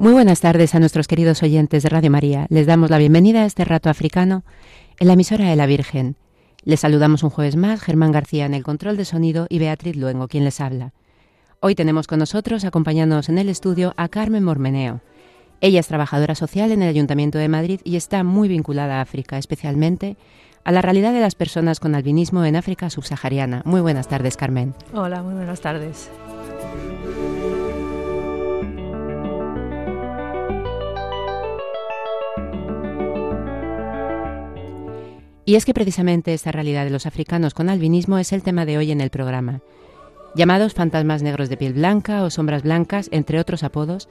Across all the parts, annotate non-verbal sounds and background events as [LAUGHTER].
Muy buenas tardes a nuestros queridos oyentes de Radio María. Les damos la bienvenida a este rato africano en la emisora de la Virgen les saludamos un jueves más, Germán García en el control de sonido y Beatriz Luengo, quien les habla. Hoy tenemos con nosotros, acompañándonos en el estudio, a Carmen Mormeneo. Ella es trabajadora social en el Ayuntamiento de Madrid y está muy vinculada a África, especialmente a la realidad de las personas con albinismo en África subsahariana. Muy buenas tardes, Carmen. Hola, muy buenas tardes. Y es que precisamente esta realidad de los africanos con albinismo es el tema de hoy en el programa. Llamados fantasmas negros de piel blanca o sombras blancas, entre otros apodos,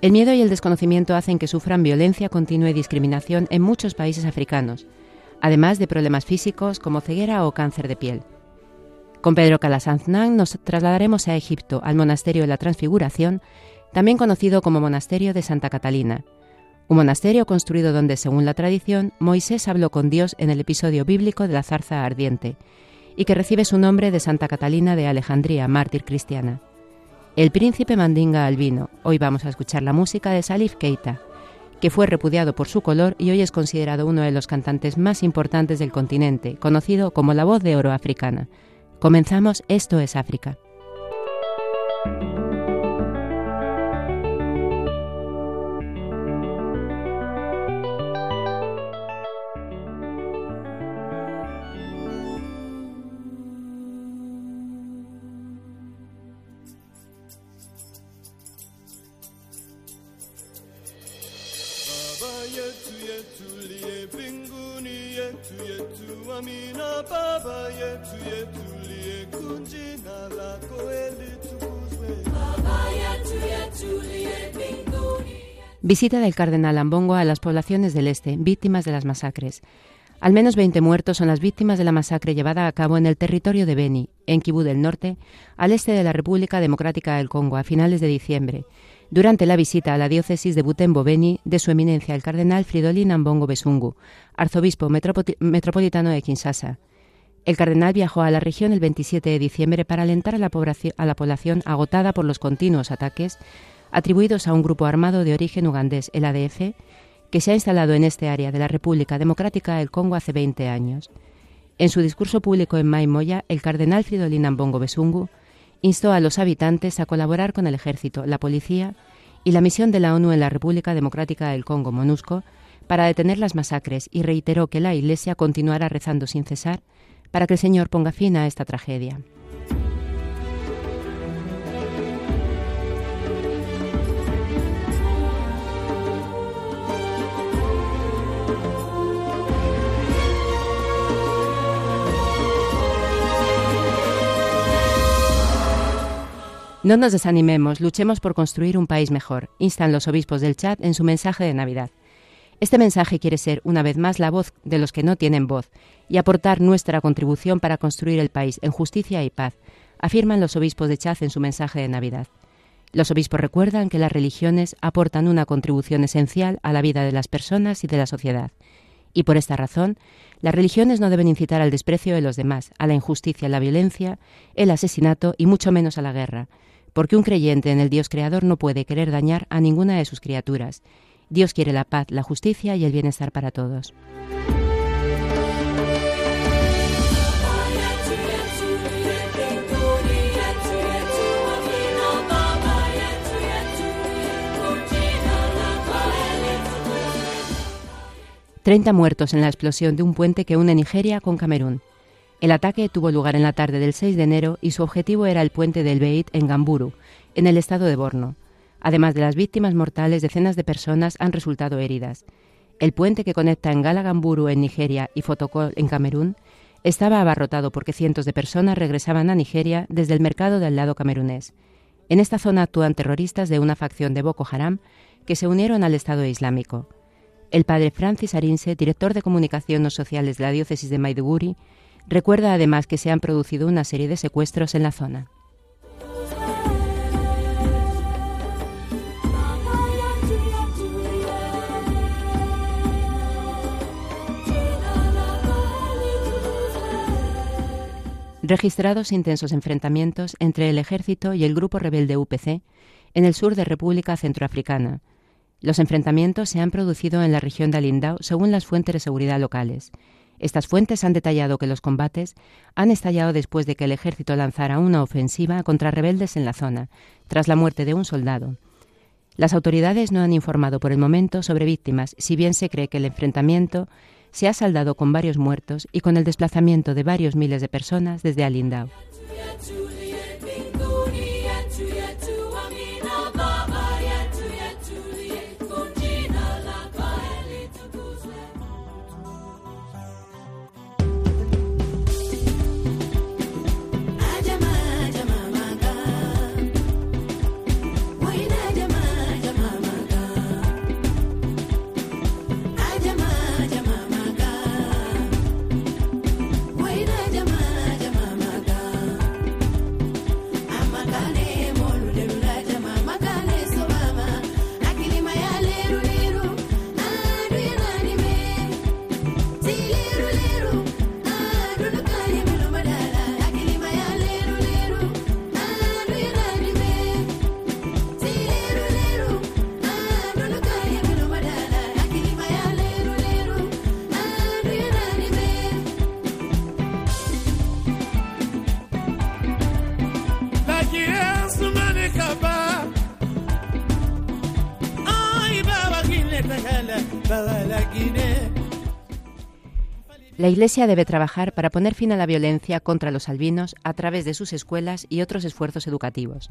el miedo y el desconocimiento hacen que sufran violencia continua y discriminación en muchos países africanos, además de problemas físicos como ceguera o cáncer de piel. Con Pedro Calasanznan nos trasladaremos a Egipto, al monasterio de la Transfiguración, también conocido como Monasterio de Santa Catalina, un monasterio construido donde, según la tradición, Moisés habló con Dios en el episodio bíblico de la zarza ardiente, y que recibe su nombre de Santa Catalina de Alejandría, mártir cristiana. El príncipe mandinga albino. Hoy vamos a escuchar la música de Salif Keita, que fue repudiado por su color y hoy es considerado uno de los cantantes más importantes del continente, conocido como la voz de oro africana. Comenzamos Esto es África. Visita del cardenal Ambongo a las poblaciones del este, víctimas de las masacres. Al menos 20 muertos son las víctimas de la masacre llevada a cabo en el territorio de Beni, en Kibú del Norte, al este de la República Democrática del Congo, a finales de diciembre, durante la visita a la diócesis de Butembo-Beni de su eminencia el cardenal Fridolin Ambongo Besungu, arzobispo metropolitano de Kinshasa. El cardenal viajó a la región el 27 de diciembre para alentar a la, población agotada por los continuos ataques atribuidos a un grupo armado de origen ugandés, el ADF, que se ha instalado en este área de la República Democrática del Congo hace 20 años. En su discurso público en Maimoya, el cardenal Fridolin Ambongo Besungu instó a los habitantes a colaborar con el ejército, la policía y la misión de la ONU en la República Democrática del Congo, MONUSCO, para detener las masacres y reiteró que la Iglesia continuará rezando sin cesar para que el Señor ponga fin a esta tragedia. No nos desanimemos, luchemos por construir un país mejor, instan los obispos del chat en su mensaje de Navidad. Este mensaje quiere ser, una vez más, la voz de los que no tienen voz y aportar nuestra contribución para construir el país en justicia y paz, afirman los obispos de Chad en su mensaje de Navidad. Los obispos recuerdan que las religiones aportan una contribución esencial a la vida de las personas y de la sociedad, y por esta razón, las religiones no deben incitar al desprecio de los demás, a la injusticia, la violencia, el asesinato y mucho menos a la guerra, porque un creyente en el Dios creador no puede querer dañar a ninguna de sus criaturas. Dios quiere la paz, la justicia y el bienestar para todos. Treinta muertos en la explosión de un puente que une Nigeria con Camerún. El ataque tuvo lugar en la tarde del 6 de enero y su objetivo era el puente del Beit en Gamburu, en el estado de Borno. Además de las víctimas mortales, decenas de personas han resultado heridas. El puente que conecta en Gala Gamburu en Nigeria y Fotokol en Camerún Estaba abarrotado porque cientos de personas regresaban a Nigeria desde el mercado del lado camerunés. En esta zona actúan terroristas de una facción de Boko Haram que se unieron al Estado Islámico. El padre Francis Arinse, director de comunicaciones sociales de la diócesis de Maiduguri, recuerda además que se han producido una serie de secuestros en la zona. registrados intensos enfrentamientos entre el ejército y el grupo rebelde UPC en el sur de República Centroafricana. Los enfrentamientos se han producido en la región de Alindao según las fuentes de seguridad locales. Estas fuentes han detallado que los combates han estallado después de que el ejército lanzara una ofensiva contra rebeldes en la zona, tras la muerte de un soldado. Las autoridades no han informado por el momento sobre víctimas, si bien se cree que el enfrentamiento se ha saldado con varios muertos y con el desplazamiento de varios miles de personas desde Alindao. Iglesia debe trabajar para poner fin a la violencia contra los albinos a través de sus escuelas y otros esfuerzos educativos.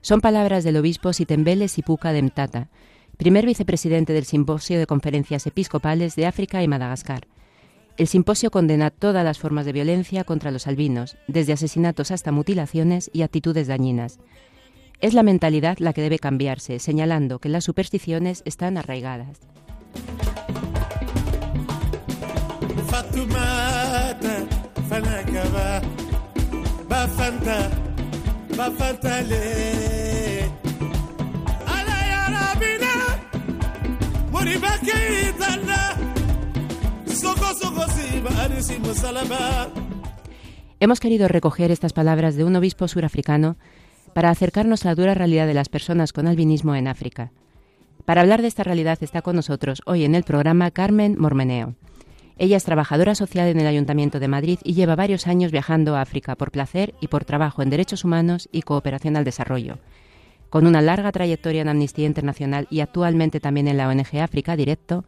Son palabras del obispo Sitembele Sipuka de Mtata, primer vicepresidente del Simposio de Conferencias Episcopales de África y Madagascar. El simposio condena todas las formas de violencia contra los albinos, desde asesinatos hasta mutilaciones y actitudes dañinas. Es la mentalidad la que debe cambiarse, señalando que las supersticiones están arraigadas. Hemos querido recoger estas palabras de un obispo surafricano para acercarnos a la dura realidad de las personas con albinismo en África. Para hablar de esta realidad está con nosotros hoy en el programa Carmen Mormeneo. Ella es trabajadora social en el Ayuntamiento de Madrid y lleva varios años viajando a África por placer y por trabajo en derechos humanos y cooperación al desarrollo. Con una larga trayectoria en Amnistía Internacional y actualmente también en la ONG África Directo,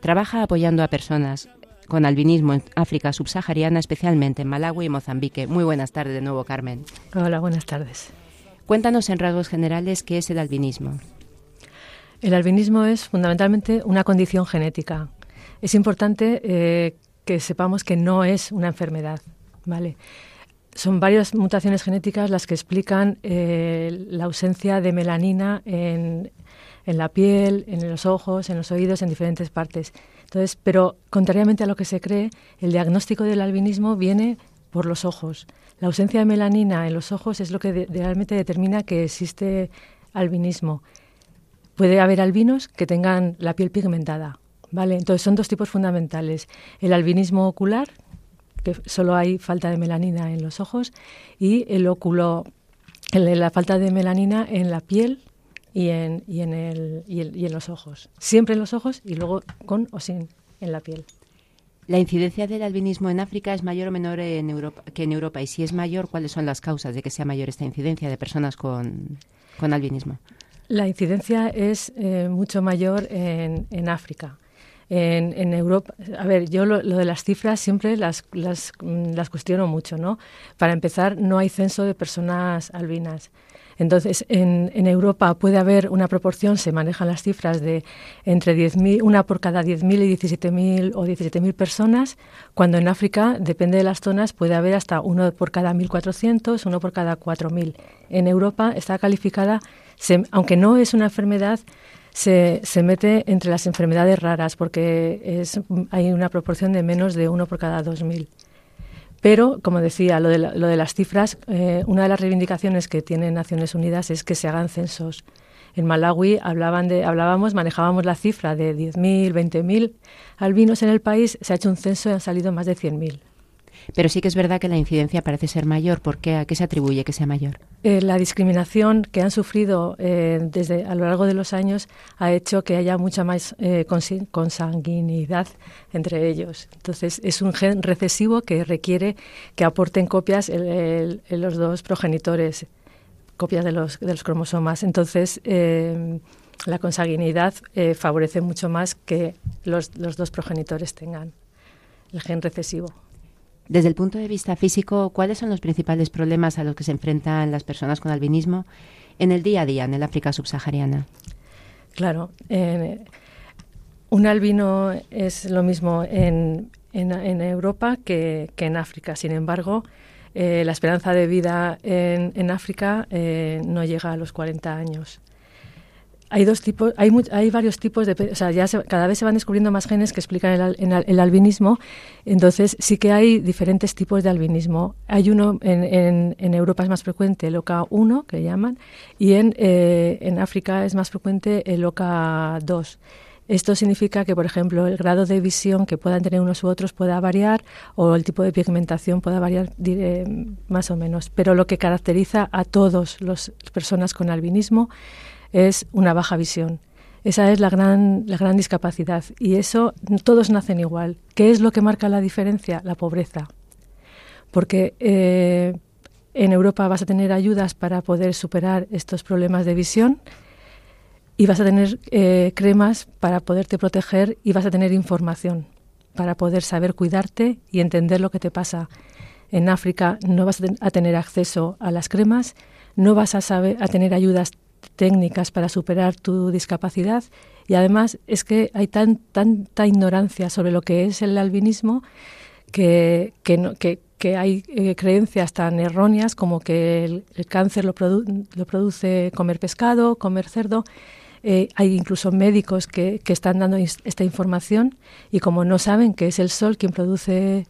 trabaja apoyando a personas con albinismo en África subsahariana, especialmente en Malawi y Mozambique. Muy buenas tardes de nuevo, Carmen. Hola, buenas tardes. Cuéntanos en rasgos generales qué es el albinismo. El albinismo es fundamentalmente una condición genética es importante eh, que sepamos que no es una enfermedad, ¿vale? Son varias mutaciones genéticas las que explican eh, la ausencia de melanina en, en, la piel, en los ojos, en los oídos, en diferentes partes. Entonces, pero contrariamente a lo que se cree, el diagnóstico del albinismo viene por los ojos. La ausencia de melanina en los ojos es lo que realmente determina que existe albinismo. Puede haber albinos que tengan la piel pigmentada ¿vale? Entonces son dos tipos fundamentales. El albinismo ocular, que solo hay falta de melanina en los ojos, y el óculo, la falta de melanina en la piel y en, y en, el, y, y en los ojos. Siempre en los ojos y luego con o sin en la piel. ¿La incidencia del albinismo en África es mayor o menor en Europa, que en Europa? Y si es mayor, ¿cuáles son las causas de que sea mayor esta incidencia de personas con, albinismo? La incidencia es eh, mucho mayor en, en África. En, Europa, a ver, yo lo, de las cifras siempre las, las, las cuestiono mucho, ¿no? Para empezar, no hay censo de personas albinas. Entonces, en, en, Europa puede haber una proporción, se manejan las cifras de entre 10.000, una por cada 10.000 y 17.000 o 17.000 personas, cuando en África, depende de las zonas, puede haber hasta uno por cada 1.400, uno por cada 4.000. En Europa está calificada, aunque no es una enfermedad, se, se, mete entre las enfermedades raras porque es, hay una proporción de menos de uno por cada 2.000. Pero, como decía, lo de, lo de las cifras, eh, una de las reivindicaciones que tiene Naciones Unidas es que se hagan censos. En Malawi hablaban de, hablábamos, manejábamos la cifra de 10.000, 20.000 albinos en el país, se ha hecho un censo y han salido más de 100.000. Pero sí que es verdad que la incidencia parece ser mayor. ¿Por qué? ¿A qué se atribuye que sea mayor? Eh, la discriminación que han sufrido eh, desde a lo largo de los años ha hecho que haya mucha más eh, consanguinidad entre ellos. Entonces, es un gen recesivo que requiere que aporten copias en los dos progenitores, copias de los, de los cromosomas. Entonces, la consanguinidad favorece mucho más que los dos progenitores tengan el gen recesivo. Desde el punto de vista físico, ¿cuáles son los principales problemas a los que se enfrentan las personas con albinismo en el día a día en el África subsahariana? Claro, un albino es lo mismo en, Europa que, en África. Sin embargo, eh, la esperanza de vida en, África eh, no llega a los 40 años hay dos tipos, hay, hay varios tipos de, o sea, ya cada vez se van descubriendo más genes que explican el, el, albinismo, entonces sí que hay diferentes tipos de albinismo. Hay uno en, en, Europa es más frecuente, el OCA1, que llaman, y en, eh, en África es más frecuente el OCA2. Esto significa que, por ejemplo, el grado de visión que puedan tener unos u otros pueda variar o el tipo de pigmentación pueda variar más o menos. Pero lo que caracteriza a todas las personas con albinismo es una baja visión. Esa es la gran, la gran discapacidad y eso todos nacen igual. ¿Qué es lo que marca la diferencia? La pobreza. Porque eh, en Europa vas a tener ayudas para poder superar estos problemas de visión y vas a tener eh, cremas para poderte proteger y vas a tener información para poder saber cuidarte y entender lo que te pasa. En África no vas a tener acceso a las cremas, no vas a, saber, a tener ayudas técnicas para superar tu discapacidad y además es que hay tan, tanta ignorancia sobre lo que es el albinismo que, que, que, hay eh, creencias tan erróneas como que el, cáncer lo, produce comer pescado, comer cerdo. Eh, hay incluso médicos que, que están dando esta información y como no saben que es el sol quien produce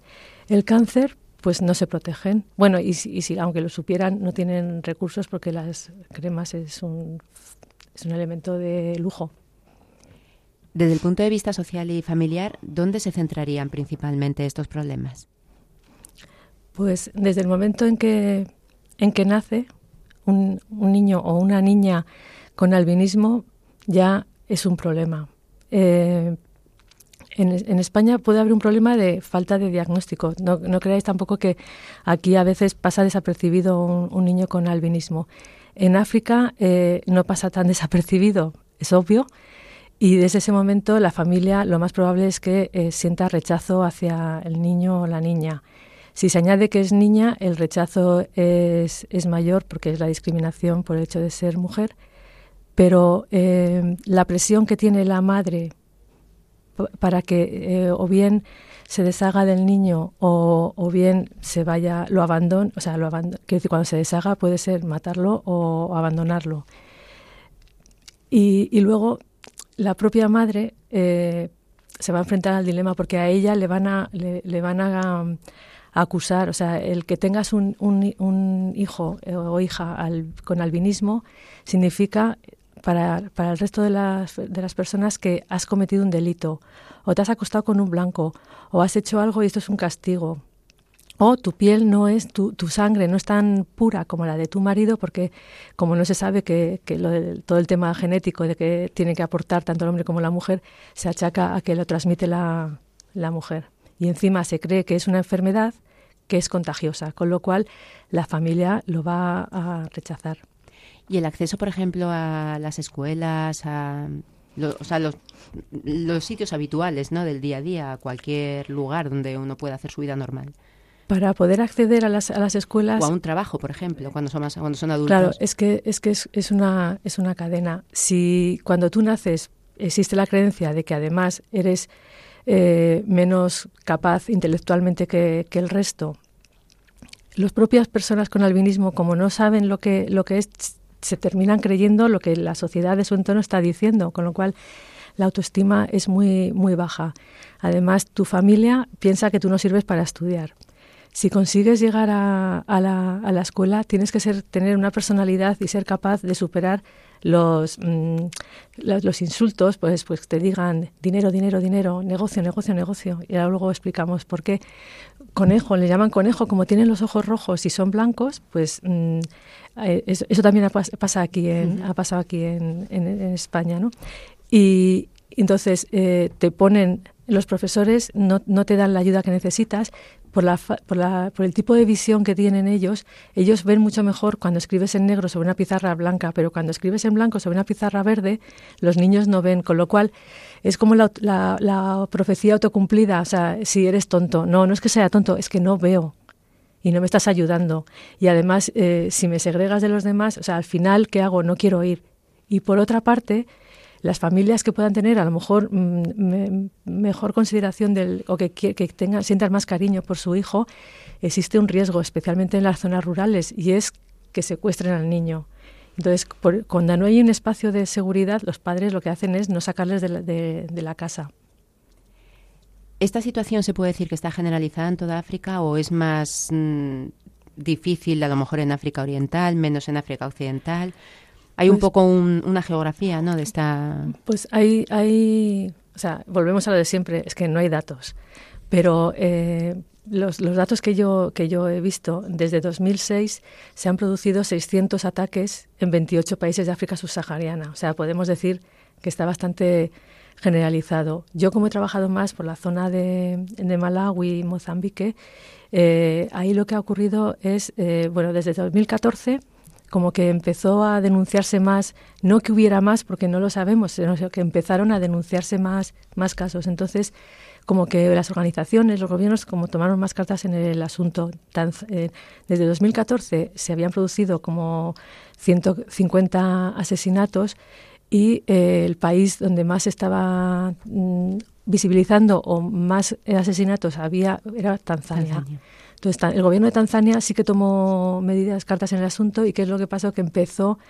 el cáncer, pues no se protegen. Bueno, y, si, aunque lo supieran, no tienen recursos porque las cremas es un, es un elemento de lujo. Desde el punto de vista social y familiar, ¿dónde se centrarían principalmente estos problemas? Pues desde el momento en que, en que nace un, un niño o una niña con albinismo, ya es un problema. Eh, en, España puede haber un problema de falta de diagnóstico. No, creáis tampoco que aquí a veces pasa desapercibido un, niño con albinismo. En África eh, no pasa tan [LAUGHS] desapercibido, es obvio, y desde ese momento la familia lo más probable es que eh, sienta rechazo hacia el niño o la niña. Si se añade que es niña, el rechazo es, mayor porque es la discriminación por el hecho de ser mujer, pero eh, la presión que tiene la madre para que eh, o bien se deshaga del niño o, o, bien se vaya, lo abandone, o sea, lo quiero decir, cuando se deshaga puede ser matarlo o, abandonarlo. Y, y, luego la propia madre eh, se va a enfrentar al dilema porque a ella le van a, le, van a, acusar, o sea, el que tengas un, un, un hijo o hija con albinismo significa para, para el resto de las, de las personas que has cometido un delito, o te has acostado con un blanco, o has hecho algo y esto es un castigo, o tu piel no es, tu, tu, sangre no es tan pura como la de tu marido, porque como no se sabe que, que lo todo el tema genético de que tiene que aportar tanto el hombre como la mujer, se achaca a que lo transmite la, la mujer. Y encima se cree que es una enfermedad que es contagiosa, con lo cual la familia lo va a rechazar. Y el acceso, por ejemplo, a las escuelas, a, o sea, los, los sitios habituales ¿no? del día a día, cualquier lugar donde uno pueda hacer su vida normal. Para poder acceder a las, a las escuelas... O a un trabajo, por ejemplo, cuando son, cuando son adultos. Claro, es que, es, que es, una, es una cadena. Si cuando tú naces existe la creencia de que además eres eh, menos capaz intelectualmente que, que el resto, las propias personas con albinismo, como no saben lo que, lo que es, se terminan creyendo lo que la sociedad de su entorno está diciendo, con lo cual la autoestima es muy, muy baja. Además, tu familia piensa que tú no sirves para estudiar. Si consigues llegar a, la, a la, escuela, tienes que ser, tener una personalidad y ser capaz de superar los, mm, los, insultos, pues, pues te digan dinero, dinero, dinero, negocio, negocio, negocio. Y ahora luego explicamos por qué. Conejo, le llaman conejo, como tienen los ojos rojos y son blancos, pues mm, eh, eso, también ha, pasa aquí en, ha pasado aquí en, en, en España, ¿no? Y entonces eh, te ponen, los profesores no, no, te dan la ayuda que necesitas por, la, por, la, el tipo de visión que tienen ellos. Ellos ven mucho mejor cuando escribes en negro sobre una pizarra blanca, pero cuando escribes en blanco sobre una pizarra verde, los niños no ven, con lo cual es como la profecía autocumplida, o sea, si eres tonto. No, no es que sea tonto, es que no veo y no me estás ayudando. Y además, eh, si me segregas de los demás, o sea, al final, ¿qué hago? No quiero ir. Y por otra parte, las familias que puedan tener a lo mejor mm, mejor consideración del, o que, que tengan, sientan más cariño por su hijo, existe un riesgo, especialmente en las zonas rurales, y es que secuestren al niño. Entonces, cuando no hay un espacio de seguridad, los padres lo que hacen es no sacarles de la, de, la casa. ¿Esta situación se puede decir que está generalizada en toda África o es más mm, difícil a lo mejor en África Oriental, menos en África Occidental? Hay un pues poco una geografía, ¿no? De esta. Pues hay, hay, o sea, volvemos a lo de siempre, es que no hay datos, pero eh, los, los, datos que yo que yo he visto desde 2006 se han producido 600 ataques en 28 países de África subsahariana, o sea, podemos decir que está bastante generalizado. Yo como he trabajado más por la zona de, de Malawi y Mozambique, eh, ahí lo que ha ocurrido es, eh, bueno, desde 2014 como que empezó a denunciarse más, no que hubiera más, porque no lo sabemos, sino que empezaron a denunciarse más, más casos. Entonces, como que las organizaciones, los gobiernos, como tomaron más cartas en el asunto. Eh, desde 2014 se habían producido como 150 asesinatos y eh, el país donde más estaba mm, visibilizando o más asesinatos había era Tanzania. Entonces, el gobierno de Tanzania sí que tomó medidas, cartas en el asunto, y qué es lo que pasó, que empezó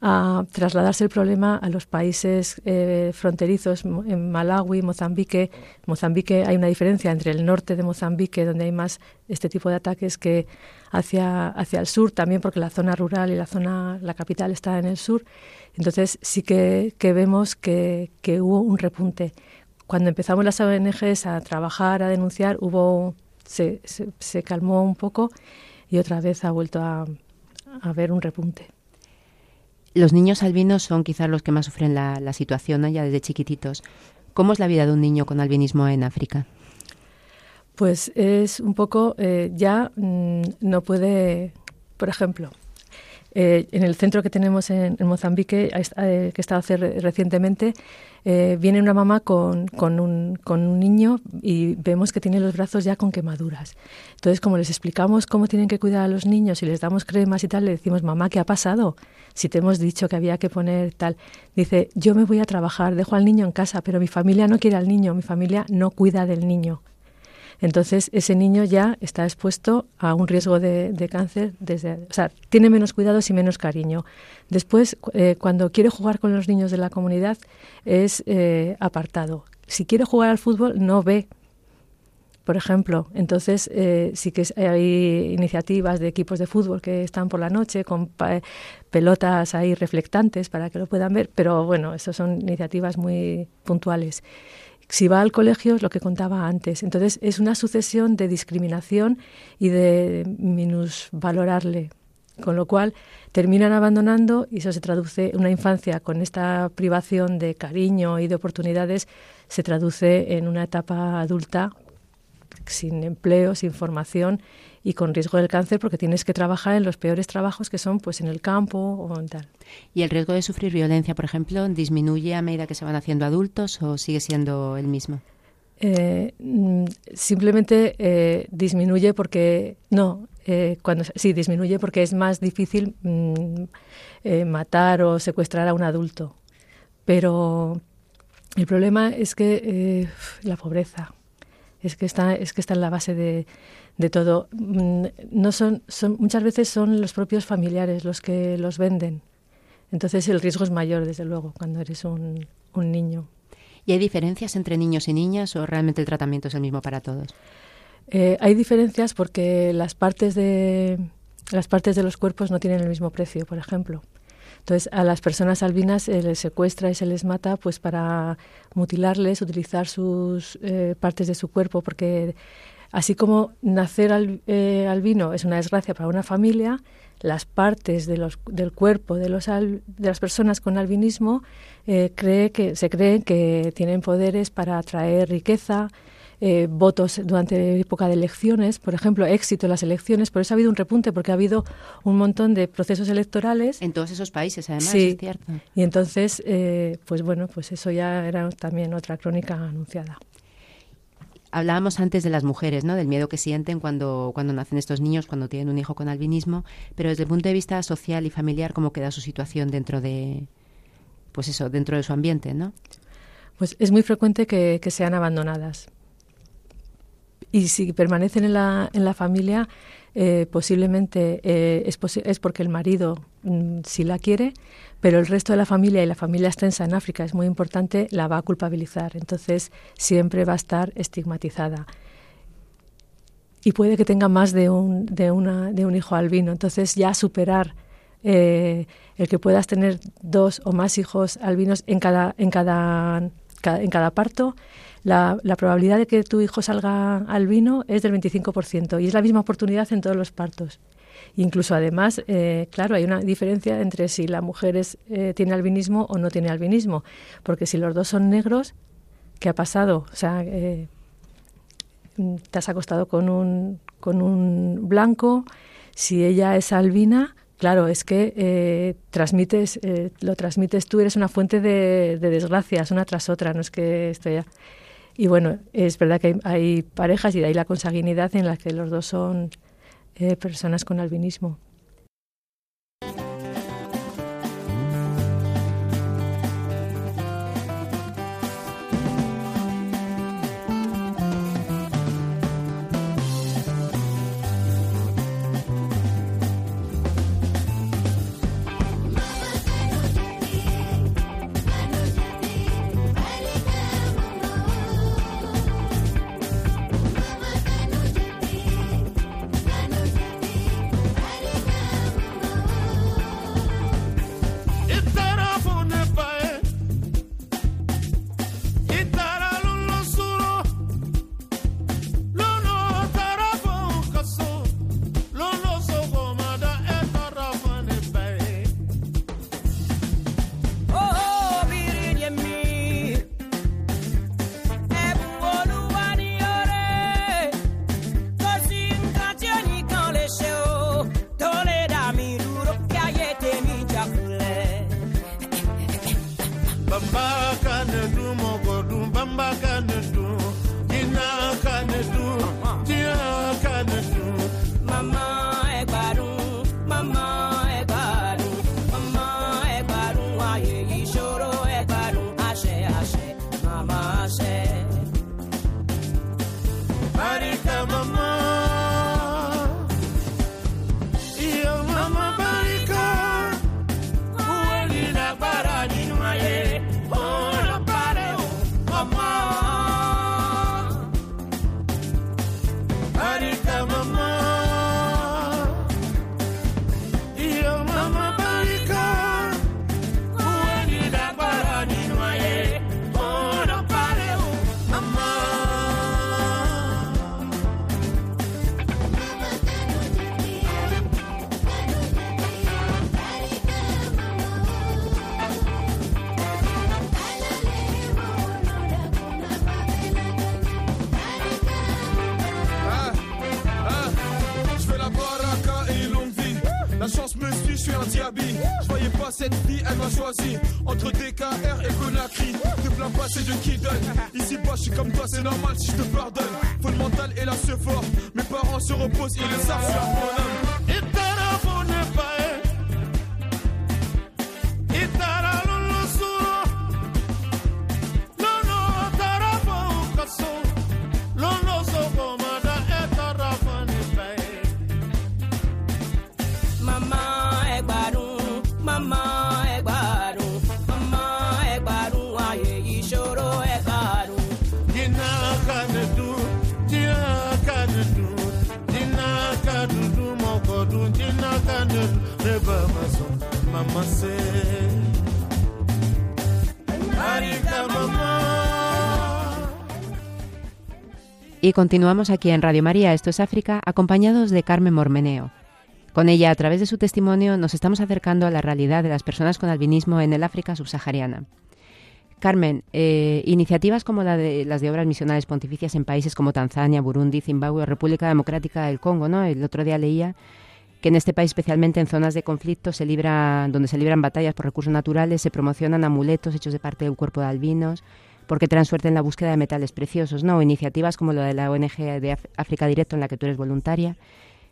a trasladarse el problema a los países eh, fronterizos, en Malawi, Mozambique. Mozambique hay una diferencia entre el norte de Mozambique, donde hay más este tipo de ataques, que hacia, hacia el sur, también porque la zona rural y la zona, la capital está en el sur. Entonces sí que, que vemos que, que hubo un repunte. Cuando empezamos las ONGs a trabajar, a denunciar, hubo se, se, calmó un poco y otra vez ha vuelto a, a ver un repunte. Los niños albinos son quizás los que más sufren la, la situación ya desde chiquititos. ¿Cómo es la vida de un niño con albinismo en África? Pues es un poco, eh, ya mm, no puede, por ejemplo, eh, en el centro que tenemos en, Mozambique, eh, que está hacer recientemente, eh, viene una mamá con, un, con, un, niño y vemos que tiene los brazos ya con quemaduras. Entonces, como les explicamos cómo tienen que cuidar a los niños y les damos cremas y tal, le decimos, mamá, ¿qué ha pasado? Si te hemos dicho que había que poner tal. Dice, yo me voy a trabajar, dejo al niño en casa, pero mi familia no quiere al niño, mi familia no cuida del niño. Entonces, ese niño ya está expuesto a un riesgo de, cáncer, desde, o sea, tiene menos cuidados y menos cariño. Después, eh, cuando quiere jugar con los niños de la comunidad, es eh, apartado. Si quiere jugar al fútbol, no ve por ejemplo. Entonces, eh, sí que hay iniciativas de equipos de fútbol que están por la noche con pelotas ahí reflectantes para que lo puedan ver, pero bueno, eso son iniciativas muy puntuales. Si va al colegio es lo que contaba antes. Entonces es una sucesión de discriminación y de minusvalorarle, con lo cual terminan abandonando y eso se traduce una infancia con esta privación de cariño y de oportunidades se traduce en una etapa adulta sin empleo, sin formación y con riesgo del cáncer porque tienes que trabajar en los peores trabajos que son pues en el campo o en tal. ¿Y el riesgo de sufrir violencia, por ejemplo, disminuye a medida que se van haciendo adultos o sigue siendo el mismo? Eh, mm, simplemente eh, disminuye porque no eh, cuando sí disminuye porque es más difícil mm, matar o secuestrar a un adulto pero el problema es que la pobreza es que está es que está en la base de, de todo mm, no son, son muchas veces son los propios familiares los que los venden entonces el riesgo es mayor desde luego cuando eres un, un niño ¿Y hay diferencias entre niños y niñas o realmente el tratamiento es el mismo para todos? Eh, hay diferencias porque las partes de las partes de los cuerpos no tienen el mismo precio, por ejemplo. Entonces, a las personas albinas se les secuestra y se les mata pues para mutilarles, utilizar sus eh, partes de su cuerpo, porque así como nacer al, eh, albino es una desgracia para una familia, las partes de los, del cuerpo de, los de las personas con albinismo eh, cree que, se creen que tienen poderes para atraer riqueza, eh, votos durante época de elecciones, por ejemplo, éxito en las elecciones. Por eso ha habido un repunte, porque ha habido un montón de procesos electorales. En todos esos países, además, sí. es cierto. Y entonces, eh, pues bueno, pues eso ya era también otra crónica anunciada. Hablábamos antes de las mujeres, ¿no? Del miedo que sienten cuando, cuando nacen estos niños, cuando tienen un hijo con albinismo, pero desde el punto de vista social y familiar, ¿cómo queda su situación dentro de, pues eso, dentro de su ambiente, ¿no? Pues es muy frecuente que, sean abandonadas. Y si permanecen en la, en la familia, eh, posiblemente eh, es, es, porque el marido mm, sí la quiere, pero el resto de la familia y la familia extensa en África es muy importante, la va a culpabilizar. Entonces siempre va a estar estigmatizada. Y puede que tenga más de un, de una, de un hijo albino. Entonces ya superar eh, el que puedas tener dos o más hijos albinos en cada, en cada, en cada parto la, probabilidad de que tu hijo salga albino es del 25% y es la misma oportunidad en todos los partos. Incluso además, eh, claro, hay una diferencia entre si la mujer es, eh, tiene albinismo o no tiene albinismo, porque si los dos son negros, ¿qué ha pasado? O sea, eh, te has acostado con un, con un blanco, si ella es albina, claro, es que transmites, lo transmites tú, eres una fuente de, de, desgracias una tras otra, no es que estoy ya. Y bueno, es verdad que hay, parejas y de ahí la consanguinidad en las que los dos son eh, personas con albinismo. Y continuamos aquí en Radio María, esto es África, acompañados de Carmen Mormeneo. Con ella, a través de su testimonio, nos estamos acercando a la realidad de las personas con albinismo en el África subsahariana. Carmen, eh, iniciativas como la de, las de obras misionales pontificias en países como Tanzania, Burundi, Zimbabue, República Democrática del Congo, ¿no? El otro día leía que en este país, especialmente en zonas de conflicto, se libra, donde se libran batallas por recursos naturales, se promocionan amuletos hechos de parte del cuerpo de albinos, porque traen suerte en la búsqueda de metales preciosos, ¿no? Iniciativas como la de la ONG de África Directo, en la que tú eres voluntaria,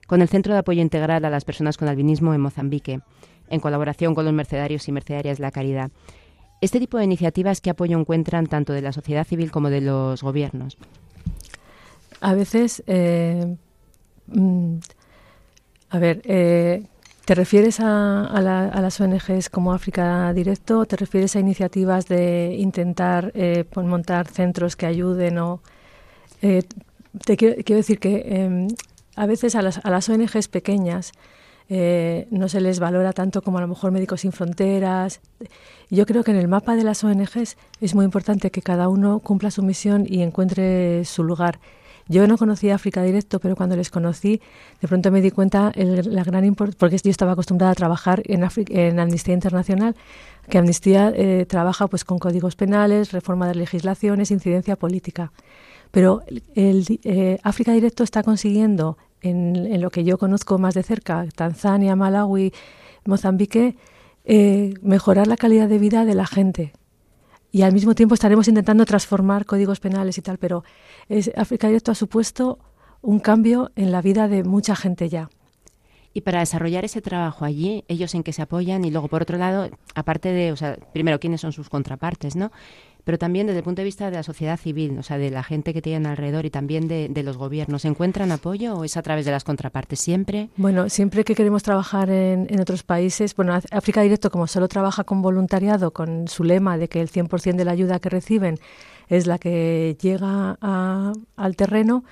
con el Centro de Apoyo Integral a las Personas con Albinismo en Mozambique, en colaboración con los mercedarios y mercedarias de la caridad. Este tipo de iniciativas, ¿qué apoyo encuentran tanto de la sociedad civil como de los gobiernos? A veces eh, mm, a ver, eh, ¿te refieres a, las ONGs como África Directo te refieres a iniciativas de intentar eh, montar centros que ayuden o... Eh, te quiero, decir que em, a veces a las, a las ONGs pequeñas no se les valora tanto como a lo mejor Médicos Sin Fronteras. Yo creo que en el mapa de las ONGs es muy importante que cada uno cumpla su misión y encuentre su lugar. Yo no conocía África directo, pero cuando les conocí, de pronto me di cuenta la gran importancia, porque yo estaba acostumbrada a trabajar en, en Amnistía Internacional, que Amnistía eh, trabaja pues con códigos penales, reforma de legislaciones, incidencia política. Pero el, eh, África directo está consiguiendo, en, lo que yo conozco más de cerca, Tanzania, Malawi, Mozambique, eh, mejorar la calidad de vida de la gente y al mismo tiempo estaremos intentando transformar códigos penales y tal, pero es, África Directo ha supuesto un cambio en la vida de mucha gente ya. Y para desarrollar ese trabajo allí, ellos en qué se apoyan y luego por otro lado, aparte de, o sea, primero quiénes son sus contrapartes, ¿no? Pero también desde el punto de vista de la sociedad civil, o sea, de la gente que tienen alrededor y también de, los gobiernos. ¿Encuentran apoyo o es a través de las contrapartes siempre? Bueno, siempre que queremos trabajar en, otros países, bueno, África Directo como solo trabaja con voluntariado, con su lema de que el 100% de la ayuda que reciben es la que llega al terreno,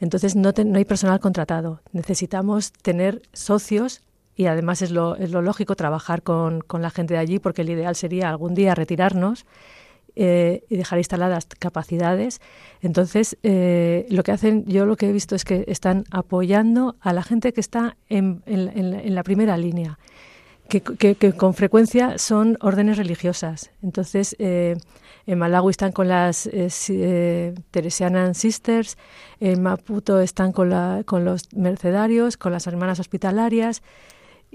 entonces no, no hay personal contratado. Necesitamos tener socios y además es lo, es lo lógico trabajar con la gente de allí porque el ideal sería algún día retirarnos eh, y dejar instaladas capacidades. Entonces, eh, lo que hacen, yo lo que he visto es que están apoyando a la gente que está en, la primera línea, que, con frecuencia son órdenes religiosas. Entonces, eh, en Malawi están con las Teresianan Sisters, en Maputo están con, la, con los mercedarios, con las hermanas hospitalarias.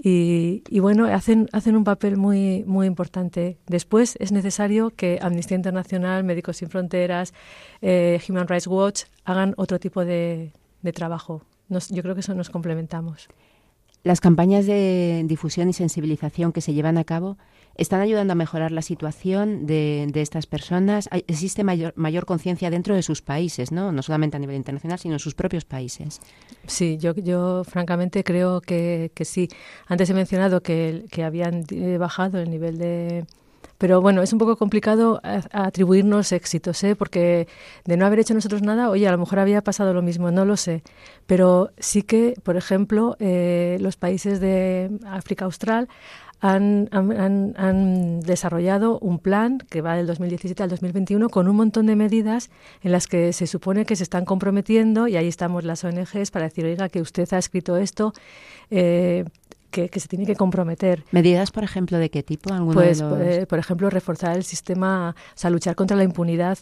Y, bueno, hacen, hacen un papel muy, muy importante. Después es necesario que Amnistía Internacional, Médicos Sin Fronteras, eh, Human Rights Watch hagan otro tipo de, de trabajo. yo creo que eso nos complementamos. Las campañas de difusión y sensibilización que se llevan a cabo están ayudando a mejorar la situación de, estas personas. existe mayor, mayor conciencia dentro de sus países, ¿no? No solamente a nivel internacional, sino en sus propios países. Sí, yo, yo francamente creo que, que sí. Antes he mencionado que, que habían eh, bajado el nivel de, pero bueno, es un poco complicado atribuirnos éxitos, ¿eh? porque de no haber hecho nosotros nada, oye, a lo mejor había pasado lo mismo, no lo sé. Pero sí que, por ejemplo, eh, los países de África Austral han, han, desarrollado un plan que va del 2017 al 2021 con un montón de medidas en las que se supone que se están comprometiendo y ahí estamos las ONGs para decir, oiga, que usted ha escrito esto. Eh, que, se tiene que comprometer. ¿Medidas, por ejemplo, de qué tipo? Pues, eh, por ejemplo, reforzar el sistema, o sea, luchar contra la impunidad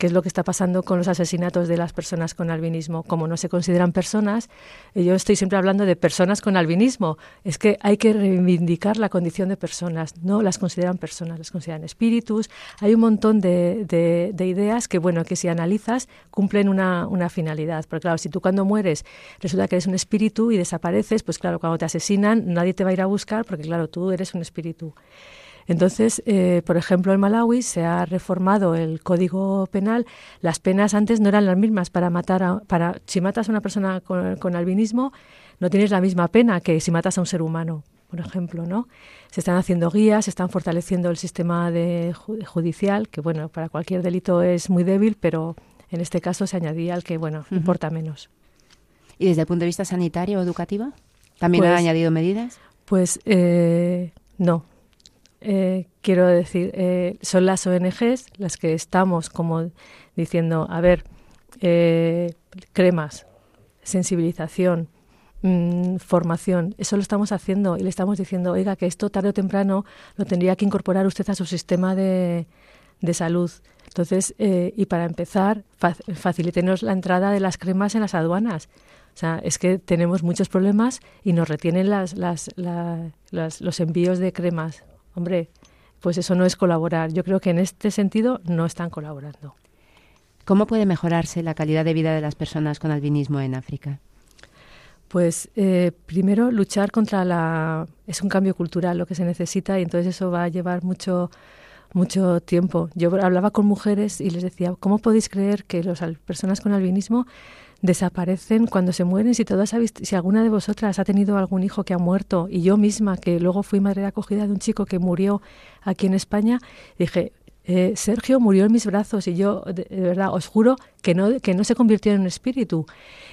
qué es lo que está pasando con los asesinatos de las personas con albinismo. Como no se consideran personas, eh, yo estoy siempre hablando de personas con albinismo. Es que hay que reivindicar la condición de personas. No las consideran personas, las consideran espíritus. Hay un montón de, de, ideas que, bueno, que si analizas cumplen una, una finalidad. Porque claro, si tú cuando mueres resulta que eres un espíritu y desapareces, pues claro, cuando te asesinan nadie te va a ir a buscar porque claro, tú eres un espíritu. Entonces, eh, por ejemplo, en Malawi se ha reformado el Código Penal. Las penas antes no eran las mismas para matar a, para si matas a una persona con, albinismo no tienes la misma pena que si matas a un ser humano, por ejemplo, ¿no? Se están haciendo guías, se están fortaleciendo el sistema de, judicial, que bueno, para cualquier delito es muy débil, pero en este caso se añadía el que bueno, importa menos. ¿Y desde el punto de vista sanitario o educativo? ¿También ha pues añadido medidas? Pues eh, no, eh, quiero decir, eh, son las ONGs las que estamos como diciendo, a ver, eh, cremas, sensibilización, mm, formación, eso lo estamos haciendo y le estamos diciendo, oiga, que esto tarde o temprano lo tendría que incorporar usted a su sistema de, de salud. Entonces, y para empezar, facilítenos la entrada de las cremas en las aduanas. O sea, es que tenemos muchos problemas y nos retienen las, las, los envíos de cremas hombre, pues eso no es colaborar. Yo creo que en este sentido no están colaborando. ¿Cómo puede mejorarse la calidad de vida de las personas con albinismo en África? Pues eh, primero luchar contra la... Es un cambio cultural lo que se necesita y entonces eso va a llevar mucho, mucho tiempo. Yo hablaba con mujeres y les decía, ¿cómo podéis creer que las personas con albinismo desaparecen cuando se mueren. Si todas habéis, si alguna de vosotras ha tenido algún hijo que ha muerto y yo misma que luego fui madre de acogida de un chico que murió aquí en España, dije eh, Sergio murió en mis brazos y yo de, verdad os juro que no que no se convirtió en un espíritu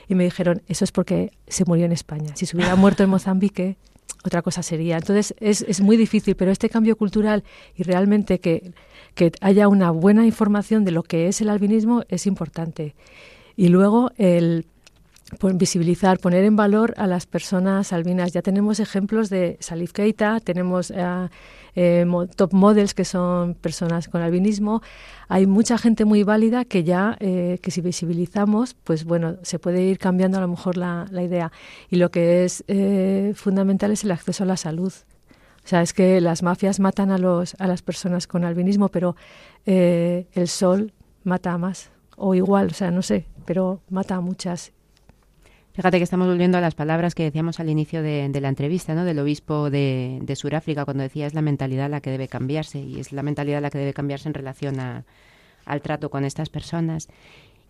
y me dijeron eso es porque se murió en España. Si se hubiera [LAUGHS] muerto en Mozambique otra cosa sería. Entonces es, es muy difícil, pero este cambio cultural y realmente que, que haya una buena información de lo que es el albinismo es importante. Y luego el visibilizar, poner en valor a las personas albinas. Ya tenemos ejemplos de Salif Keita, tenemos eh, eh, top models que son personas con albinismo. Hay mucha gente muy válida que ya, eh, que si visibilizamos, pues bueno, se puede ir cambiando a lo mejor la, la idea. Y lo que es fundamental es el acceso a la salud. O sea, es que las mafias matan a, los, a las personas con albinismo, pero el sol mata más o igual, o sea, no sé, pero mata a muchas. Fíjate que estamos volviendo a las palabras que decíamos al inicio de, la entrevista, ¿no? Del obispo de, de Sudáfrica, cuando decía es la mentalidad la que debe cambiarse y es la mentalidad la que debe cambiarse en relación a, al trato con estas personas.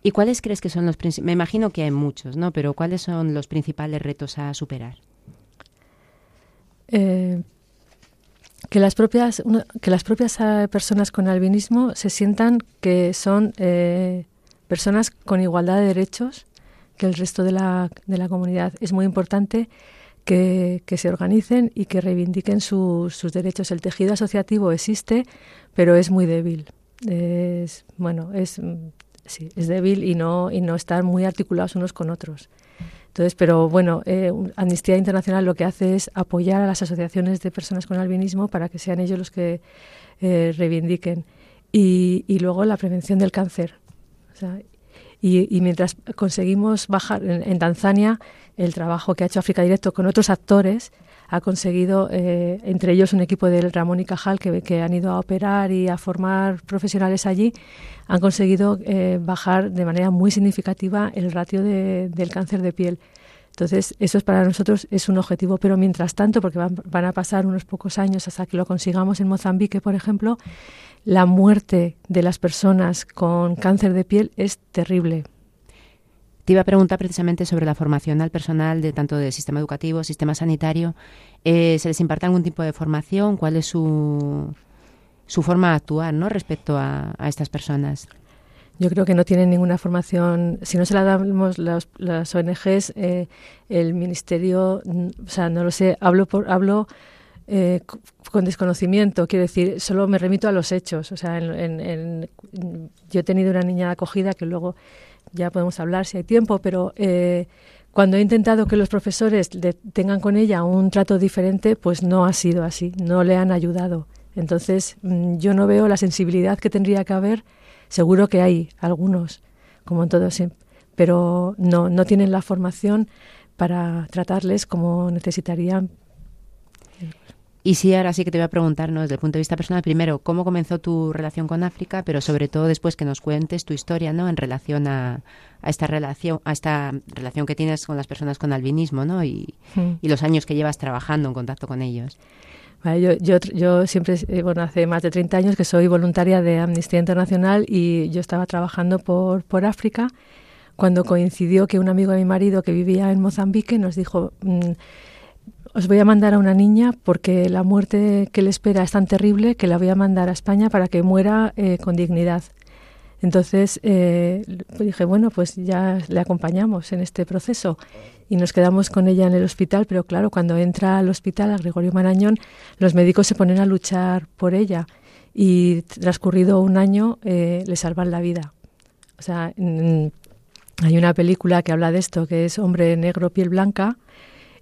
¿Y cuáles crees que son los principales? Me imagino que hay muchos, ¿no? Pero ¿cuáles son los principales retos a superar? Eh, que las propias que las propias eh, personas con albinismo se sientan que son eh, personas con igualdad de derechos que el resto de la, de la comunidad. Es muy importante que, se organicen y que reivindiquen sus derechos. El tejido asociativo existe, pero es muy débil. Es, bueno, es, sí, es débil y no, y no están muy articulados unos con otros. Entonces, pero bueno, eh, Amnistía Internacional lo que hace es apoyar a las asociaciones de personas con albinismo para que sean ellos los que eh, reivindiquen. Y, y, luego la prevención del cáncer. Y, mientras conseguimos bajar en, Tanzania, el trabajo que ha hecho África Directo con otros actores ha conseguido, eh, entre ellos un equipo del Ramón y Cajal, que, que, han ido a operar y a formar profesionales allí, han conseguido eh, bajar de manera muy significativa el ratio de, del cáncer de piel. Entonces, eso es para nosotros es un objetivo, pero mientras tanto, porque van, van, a pasar unos pocos años hasta que lo consigamos en Mozambique, por ejemplo, la muerte de las personas con cáncer de piel es terrible. Te iba a preguntar precisamente sobre la formación al personal de tanto del sistema educativo, sistema sanitario. Eh, ¿Se les imparte algún tipo de formación? ¿Cuál es su, su forma de actuar ¿no? respecto a, estas personas? Yo creo que no tienen ninguna formación. Si no se la damos las, las ONGs, eh, el ministerio, o sea, no lo sé, hablo por, hablo eh, con desconocimiento, quiero decir, solo me remito a los hechos. O sea, en, yo he tenido una niña acogida que luego ya podemos hablar si hay tiempo, pero eh, cuando he intentado que los profesores tengan con ella un trato diferente, pues no ha sido así, no le han ayudado. Entonces, mm, yo no veo la sensibilidad que tendría que haber Seguro que hay algunos, como en todos, pero no, no tienen la formación para tratarles como necesitarían y sí, ahora sí que te voy a preguntar, ¿no? desde el punto de vista personal, primero, ¿cómo comenzó tu relación con África? Pero sobre todo después que nos cuentes tu historia, ¿no? En relación a, esta relación, a esta relación que tienes con las personas con albinismo, ¿no? Y, hmm. los años que llevas trabajando en contacto con ellos. yo, yo, yo, siempre, eh, bueno, hace más de 30 años que soy voluntaria de Amnistía Internacional y yo estaba trabajando por, por África cuando coincidió que un amigo de mi marido que vivía en Mozambique nos dijo... Mm, os voy a mandar a una niña porque la muerte que le espera es tan terrible que la voy a mandar a España para que muera eh, con dignidad. Entonces eh, dije, bueno, pues ya le acompañamos en este proceso y nos quedamos con ella en el hospital, pero claro, cuando entra al hospital, a Gregorio Marañón, los médicos se ponen a luchar por ella y transcurrido un año eh, le salvan la vida. O sea, hay una película que habla de esto, que es Hombre Negro, Piel Blanca,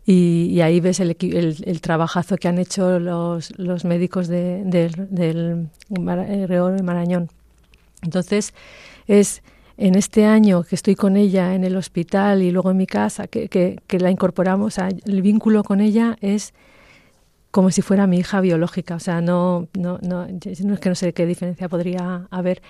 y, ahí ves el, el, trabajazo que han hecho los, los médicos de, del, del de Marañón. Entonces, es en este año que estoy con ella en el hospital y luego en mi casa, que, que, que la incorporamos, el vínculo con ella es como si fuera mi hija biológica. O sea, no, no, no, no es que no sé qué diferencia podría haber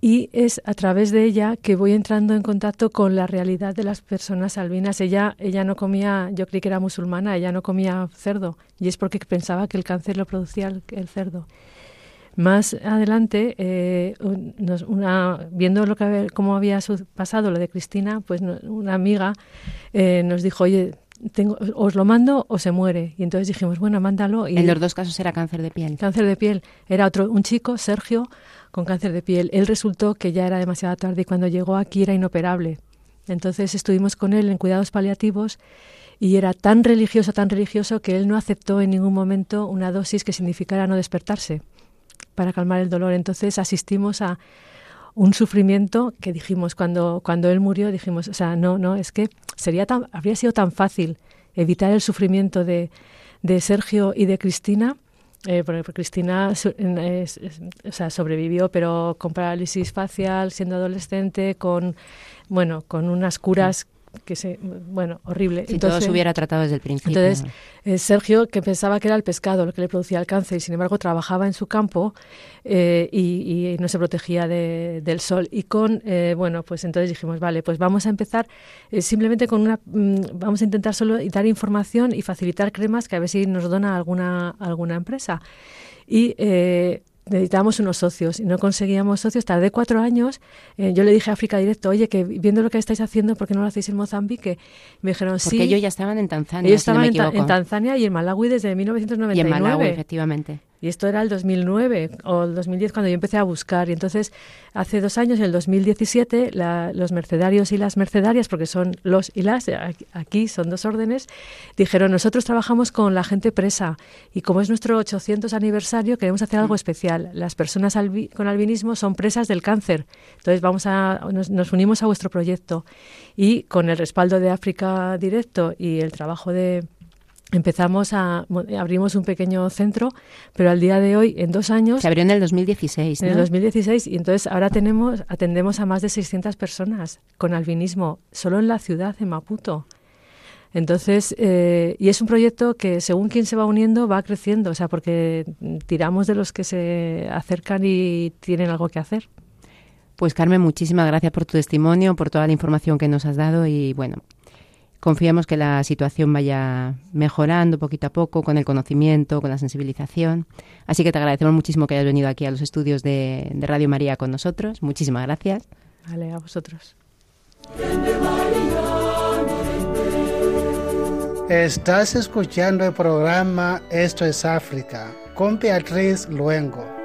y es a través de ella que voy entrando en contacto con la realidad de las personas albinas. Ella, ella no comía, yo creí que era musulmana, ella no comía cerdo y es porque pensaba que el cáncer lo producía el, cerdo. Más adelante, eh, una, viendo lo que, cómo había pasado lo de Cristina, pues una amiga eh, nos dijo, oye, tengo, os lo mando o se muere. Y entonces dijimos, bueno, mándalo. Y en los dos casos era cáncer de piel. Cáncer de piel. Era otro, un chico, Sergio, con cáncer de piel. Él resultó que ya era demasiado tarde y cuando llegó aquí era inoperable. Entonces estuvimos con él en cuidados paliativos y era tan religioso, tan religioso que él no aceptó en ningún momento una dosis que significara no despertarse para calmar el dolor. Entonces asistimos a un sufrimiento que dijimos cuando, cuando él murió, dijimos, o sea, no, no, es que sería tan, habría sido tan fácil evitar el sufrimiento de, de Sergio y de Cristina eh, porque Cristina o sea, sobrevivió, pero con parálisis facial, siendo adolescente, con bueno, con unas curas que se, bueno, horrible. Si todo se hubiera tratado desde el principio. Entonces, eh, Sergio, que pensaba que era el pescado lo que le producía el cáncer, y sin embargo trabajaba en su campo eh, y, no se protegía del sol. Y con, eh, bueno, pues entonces dijimos, vale, pues vamos a empezar simplemente con una, mm, vamos a intentar solo dar información y facilitar cremas que a ver si nos dona alguna, alguna empresa. Y necesitábamos unos socios y no conseguíamos socios. Tardé cuatro años. Eh, yo le dije a África Directo, oye, que viendo lo que estáis haciendo, ¿por qué no lo hacéis en Mozambique? Me dijeron, sí. Porque ellos ya estaban en Tanzania. Ellos estaban en, Tanzania y en Malawi desde 1999. Y en Malawi, efectivamente. Y esto era el 2009 o el 2010 cuando yo empecé a buscar. Y entonces, hace dos años, en el 2017, los mercedarios y las mercedarias, porque son los y las, aquí son dos órdenes, dijeron, nosotros trabajamos con la gente presa y como es nuestro 800 aniversario, queremos hacer algo especial. Las personas con albinismo son presas del cáncer. Entonces, vamos a, nos, nos unimos a vuestro proyecto. Y con el respaldo de África Directo y el trabajo de empezamos a abrimos un pequeño centro, pero al día de hoy, en dos años... Se abrió en el 2016, En el 2016, y entonces ahora tenemos atendemos a más de 600 personas con albinismo, solo en la ciudad, de Maputo. Entonces, eh, y es un proyecto que según quien se va uniendo va creciendo, o sea, porque tiramos de los que se acercan y tienen algo que hacer. Pues Carmen, muchísimas gracias por tu testimonio, por toda la información que nos has dado y bueno, Confiamos que la situación vaya mejorando poquito a poco con el conocimiento, con la sensibilización. Así que te agradecemos muchísimo que hayas venido aquí a los estudios de, Radio María con nosotros. Muchísimas gracias. Vale, a vosotros. Estás escuchando el programa Esto es África con Beatriz Luengo.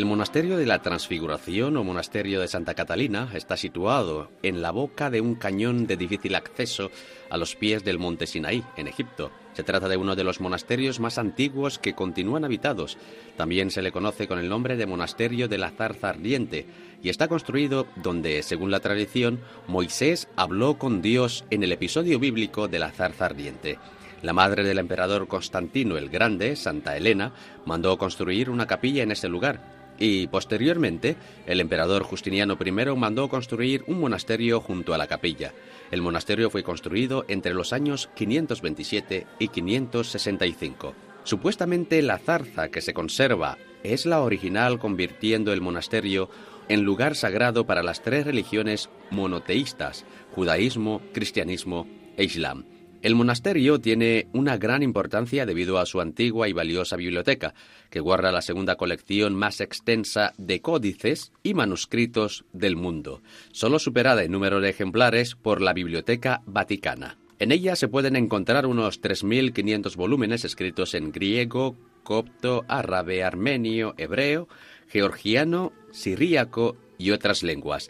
El monasterio de la Transfiguración o monasterio de Santa Catalina está situado en la boca de un cañón de difícil acceso a los pies del monte Sinaí, en Egipto. Se trata de uno de los monasterios más antiguos que continúan habitados. También se le conoce con el nombre de monasterio de la Zarza Ardiente y está construido donde, según la tradición, Moisés habló con Dios en el episodio bíblico de la Zarza Ardiente. La madre del emperador Constantino el Grande, Santa Elena, mandó construir una capilla en ese lugar y posteriormente el emperador Justiniano I mandó construir un monasterio junto a la capilla. El monasterio fue construido entre los años 527 y 565. Supuestamente la zarza que se conserva es la original convirtiendo el monasterio en lugar sagrado para las tres religiones monoteístas, judaísmo, cristianismo e islam. El monasterio tiene una gran importancia debido a su antigua y valiosa biblioteca, que guarda la segunda colección más extensa de códices y manuscritos del mundo, solo superada en número de ejemplares por la Biblioteca Vaticana. En ella se pueden encontrar unos 3.500 volúmenes escritos en griego, copto, árabe, armenio, hebreo, georgiano, siríaco y otras lenguas.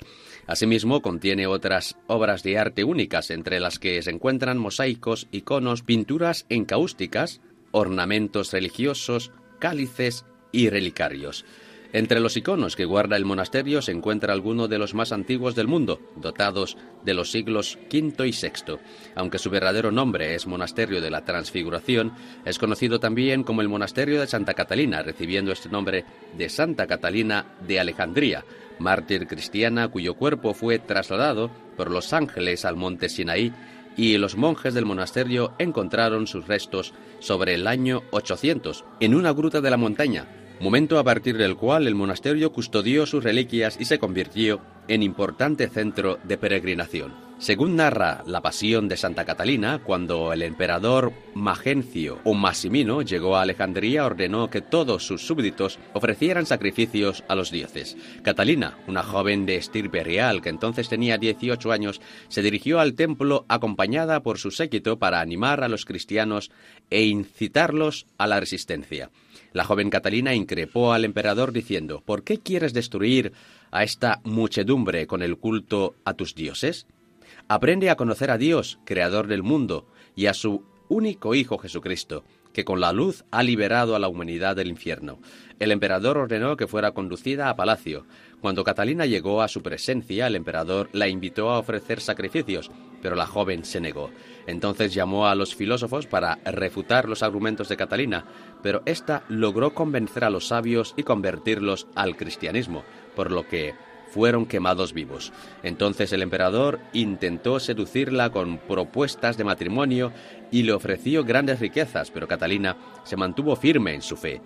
Asimismo, contiene otras obras de arte únicas, entre las que se encuentran mosaicos, iconos, pinturas encáusticas, ornamentos religiosos, cálices y relicarios. Entre los iconos que guarda el monasterio se encuentra alguno de los más antiguos del mundo, dotados de los siglos V y VI. Aunque su verdadero nombre es Monasterio de la Transfiguración, es conocido también como el Monasterio de Santa Catalina, recibiendo este nombre de Santa Catalina de Alejandría, mártir cristiana cuyo cuerpo fue trasladado por los ángeles al monte Sinaí y los monjes del monasterio encontraron sus restos sobre el año 800 en una gruta de la montaña, momento a partir del cual el monasterio custodió sus reliquias y se convirtió en importante centro de peregrinación. Según narra la pasión de Santa Catalina, cuando el emperador Magencio o Massimino llegó a Alejandría, ordenó que todos sus súbditos ofrecieran sacrificios a los dioses. Catalina, una joven de estirpe real que entonces tenía 18 años, se dirigió al templo acompañada por su séquito para animar a los cristianos e incitarlos a la resistencia. La joven Catalina increpó al emperador diciendo, ¿Por qué quieres destruir a esta muchedumbre con el culto a tus dioses? Aprende a conocer a Dios, creador del mundo, y a su único Hijo Jesucristo, que con la luz ha liberado a la humanidad del infierno. El emperador ordenó que fuera conducida a palacio. Cuando Catalina llegó a su presencia, el emperador la invitó a ofrecer sacrificios, pero la joven se negó. Entonces llamó a los filósofos para refutar los argumentos de Catalina, pero ésta logró convencer a los sabios y convertirlos al cristianismo, por lo que fueron quemados vivos. Entonces el emperador intentó seducirla con propuestas de matrimonio y le ofreció grandes riquezas, pero Catalina se mantuvo firme en su fe.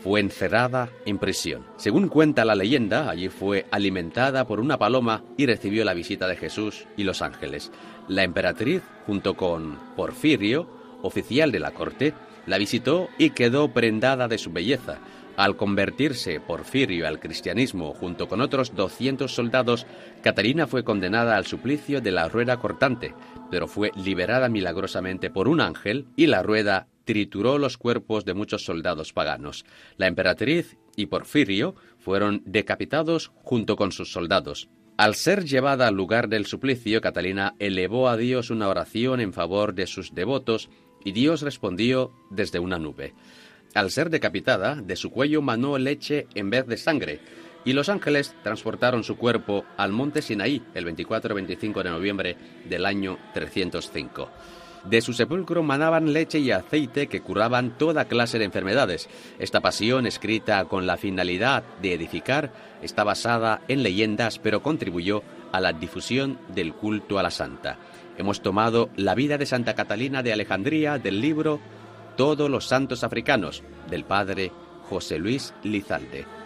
Fue encerrada en prisión. Según cuenta la leyenda, allí fue alimentada por una paloma y recibió la visita de Jesús y los ángeles. La emperatriz, junto con Porfirio, oficial de la corte, la visitó y quedó prendada de su belleza. Al convertirse Porfirio al cristianismo junto con otros 200 soldados, Catarina fue condenada al suplicio de la rueda cortante, pero fue liberada milagrosamente por un ángel y la rueda trituró los cuerpos de muchos soldados paganos. La emperatriz y Porfirio fueron decapitados junto con sus soldados. Al ser llevada al lugar del suplicio, Catalina elevó a Dios una oración en favor de sus devotos y Dios respondió desde una nube. Al ser decapitada, de su cuello manó leche en vez de sangre, y los ángeles transportaron su cuerpo al monte Sinaí el 24-25 de noviembre del año 305. De su sepulcro manaban leche y aceite que curaban toda clase de enfermedades. Esta pasión, escrita con la finalidad de edificar, está basada en leyendas, pero contribuyó a la difusión del culto a la santa. Hemos tomado la vida de Santa Catalina de Alejandría del libro todos los santos africanos del padre José Luis Lizalde.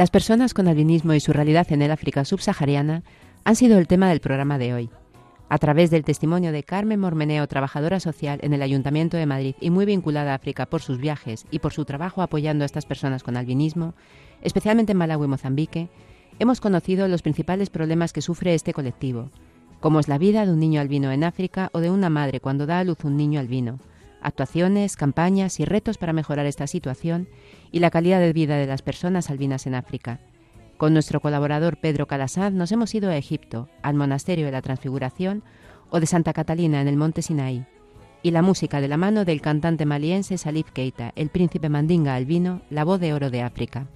Las personas con albinismo y su realidad en el África subsahariana han sido el tema del programa de hoy. A través del testimonio de Carmen Mormeneo, trabajadora social en el Ayuntamiento de Madrid y muy vinculada a África por sus viajes y por su trabajo apoyando a estas personas con albinismo, especialmente en Malawi y Mozambique, hemos conocido los principales problemas que sufre este colectivo, como es la vida de un niño albino en África o de una madre cuando da a luz un niño albino, actuaciones, campañas y retos para mejorar esta situación y la calidad de vida de las personas albinas en África. Con nuestro colaborador Pedro Calasad nos hemos ido a Egipto, al Monasterio de la Transfiguración o de Santa Catalina en el Monte Sinaí, y la música de la mano del cantante maliense Salif Keita, el príncipe mandinga albino, la voz de oro de África.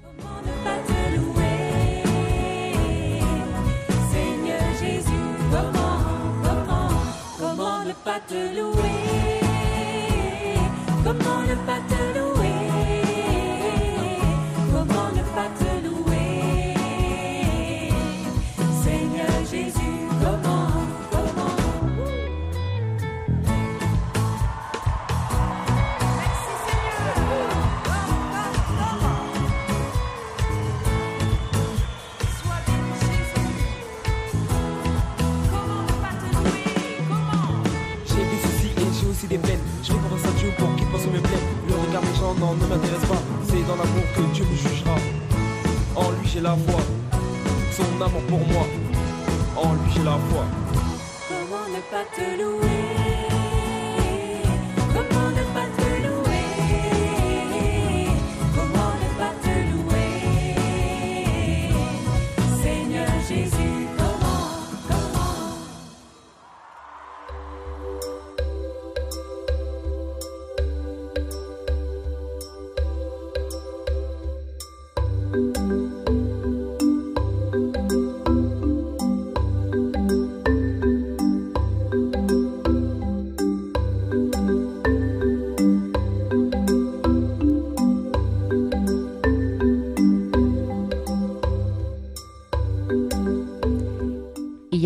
Ne m'intéresse pas, c'est dans l'amour que Dieu me jugera. En lui j'ai la foi, son amour pour moi, en lui j'ai la foi. Comment ne pas te louer?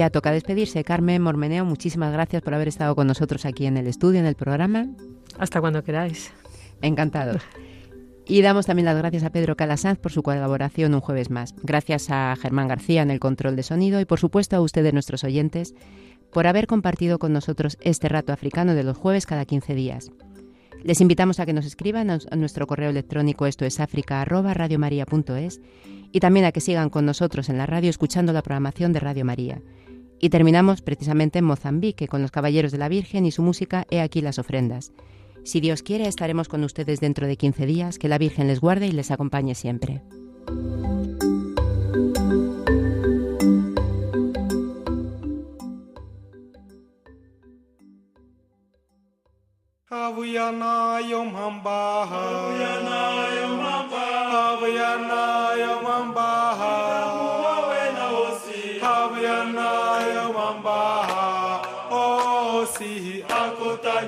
Ya toca despedirse. Carmen Mormeneo, muchísimas gracias por haber estado con nosotros aquí en el estudio, en el programa. Hasta cuando queráis. Encantado. Y damos también las gracias a Pedro Calasanz por su colaboración un jueves más. Gracias a Germán García en el control de sonido y por supuesto a ustedes, nuestros oyentes, por haber compartido con nosotros este rato africano de los jueves cada 15 días. Les invitamos a que nos escriban a nuestro correo electrónico esto es africa@radiomaria.es y también a que sigan con nosotros en la radio escuchando la programación de Radio María. Y terminamos precisamente en Mozambique con los Caballeros de la Virgen y su música He aquí las ofrendas. Si Dios quiere, estaremos con ustedes dentro de 15 días. Que la Virgen les guarde y les acompañe siempre.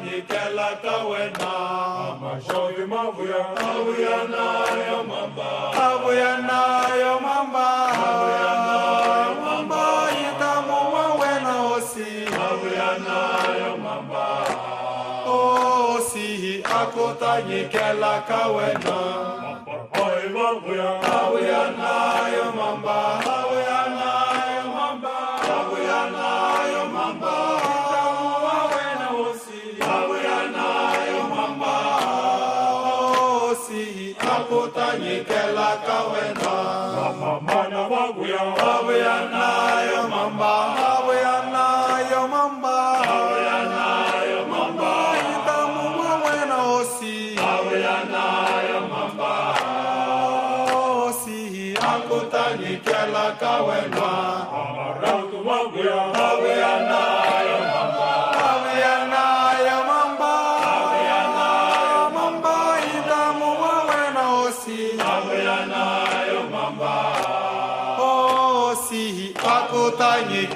nyikela kawena amashovi mavuya avuya nayo mamba. Avuya nayo mamba. Avuya nayo mamba. Yitamu wawena osi. Avuya nayo mamba. Oh, osi akota nyikela kawena oi mavuya avuya nayo mamba. i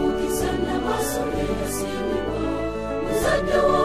Mukisana basore yasimba, muzajya wo